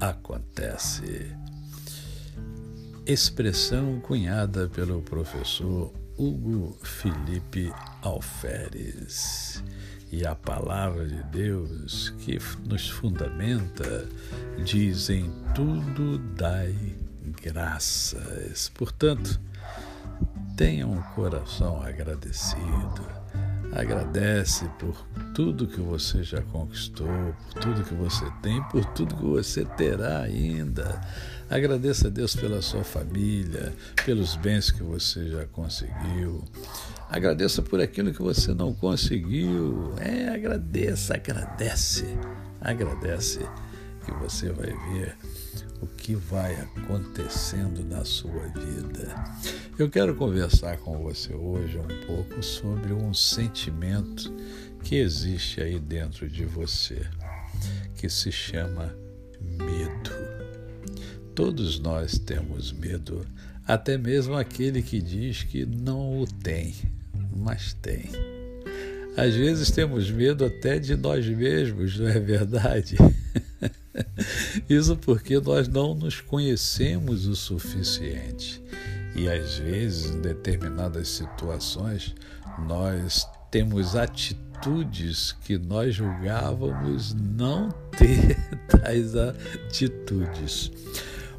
acontece. Expressão cunhada pelo professor Hugo Felipe Alferes. E a palavra de Deus que nos fundamenta diz: em tudo dai graças. Portanto, tenha um coração agradecido Agradece por tudo que você já conquistou, por tudo que você tem, por tudo que você terá ainda. Agradeça a Deus pela sua família, pelos bens que você já conseguiu. Agradeça por aquilo que você não conseguiu. É, agradeça, agradece, agradece que você vai ver o que vai acontecendo na sua vida. Eu quero conversar com você hoje um pouco sobre um sentimento que existe aí dentro de você, que se chama medo. Todos nós temos medo, até mesmo aquele que diz que não o tem, mas tem. Às vezes temos medo até de nós mesmos, não é verdade? Isso porque nós não nos conhecemos o suficiente. E às vezes, em determinadas situações, nós temos atitudes que nós julgávamos não ter tais atitudes.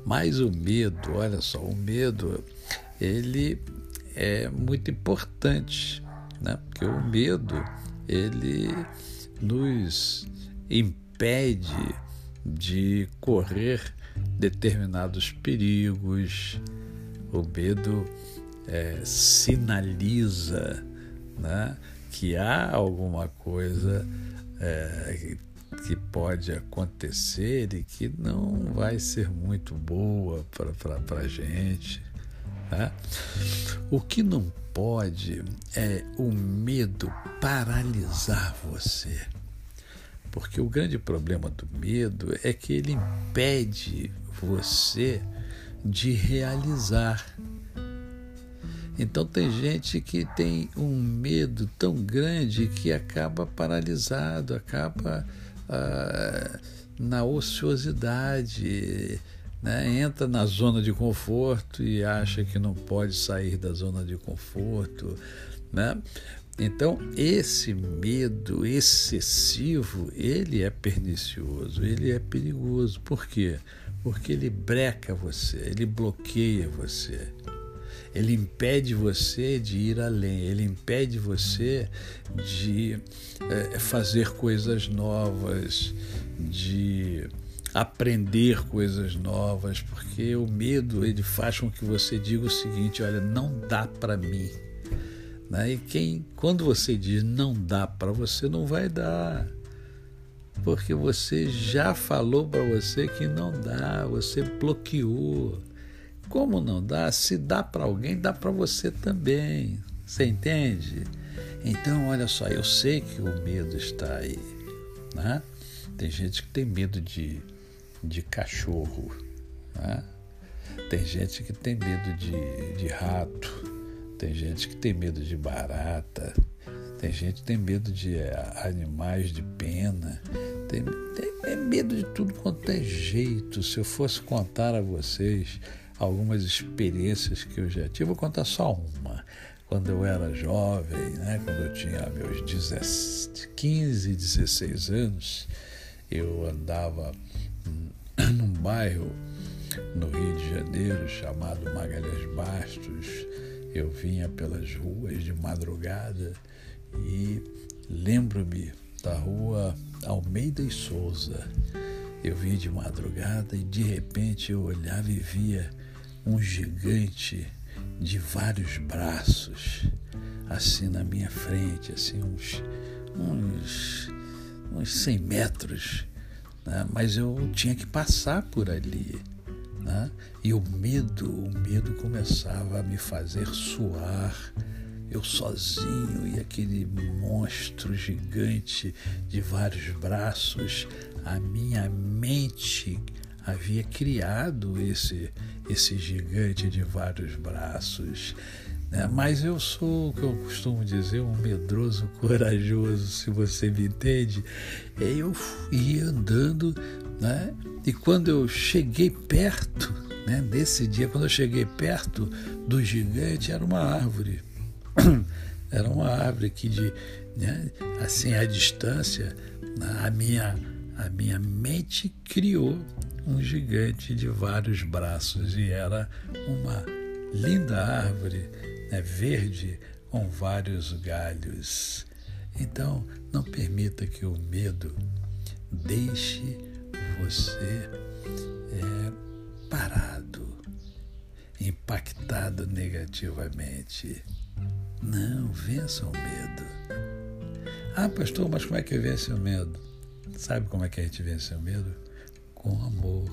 Mas o medo, olha só, o medo, ele é muito importante, né? Porque o medo, ele nos impede de correr determinados perigos. O medo é, sinaliza né, que há alguma coisa é, que pode acontecer e que não vai ser muito boa para a gente. Né? O que não pode é o medo paralisar você. Porque o grande problema do medo é que ele impede você de realizar. Então tem gente que tem um medo tão grande que acaba paralisado, acaba ah, na ociosidade, né? entra na zona de conforto e acha que não pode sair da zona de conforto. Né? Então, esse medo excessivo, ele é pernicioso, ele é perigoso. Por quê? Porque ele breca você, ele bloqueia você. Ele impede você de ir além, ele impede você de é, fazer coisas novas, de aprender coisas novas, porque o medo ele faz com que você diga o seguinte: olha, não dá para mim né? E quem, quando você diz não dá para você, não vai dar. Porque você já falou para você que não dá, você bloqueou. Como não dá? Se dá para alguém, dá para você também. Você entende? Então, olha só, eu sei que o medo está aí. Né? Tem gente que tem medo de, de cachorro. Né? Tem gente que tem medo de, de rato. Tem gente que tem medo de barata, tem gente que tem medo de eh, animais de pena, tem, tem é medo de tudo quanto é jeito. Se eu fosse contar a vocês algumas experiências que eu já tive, vou contar só uma. Quando eu era jovem, né, quando eu tinha meus 15, 16 anos, eu andava num bairro no Rio de Janeiro chamado Magalhães Bastos eu vinha pelas ruas de madrugada e lembro-me da rua Almeida e Souza. Eu vi de madrugada e de repente eu olhava e via um gigante de vários braços, assim na minha frente, assim uns, uns, uns 100 metros né? mas eu tinha que passar por ali. Né? E o medo, o medo começava a me fazer suar. Eu sozinho e aquele monstro gigante de vários braços, a minha mente havia criado esse, esse gigante de vários braços. Né? Mas eu sou o que eu costumo dizer, um medroso corajoso, se você me entende. Eu ia andando, né? e quando eu cheguei perto, né? desse dia, quando eu cheguei perto do gigante, era uma árvore. Era uma árvore que, de, né? assim, à distância, a minha, a minha mente criou um gigante de vários braços e era uma linda árvore né, verde com vários galhos. Então, não permita que o medo deixe você é, parado, impactado negativamente. Não, vença o medo. Ah, pastor, mas como é que vence o medo? Sabe como é que a gente vence o medo? com amor.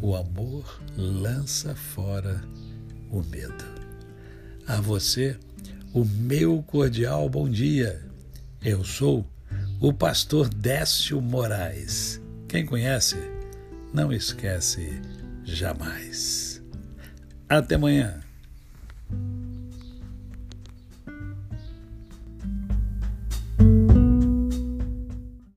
O amor lança fora o medo. A você, o meu cordial bom dia. Eu sou o pastor Décio Moraes. Quem conhece, não esquece jamais. Até amanhã.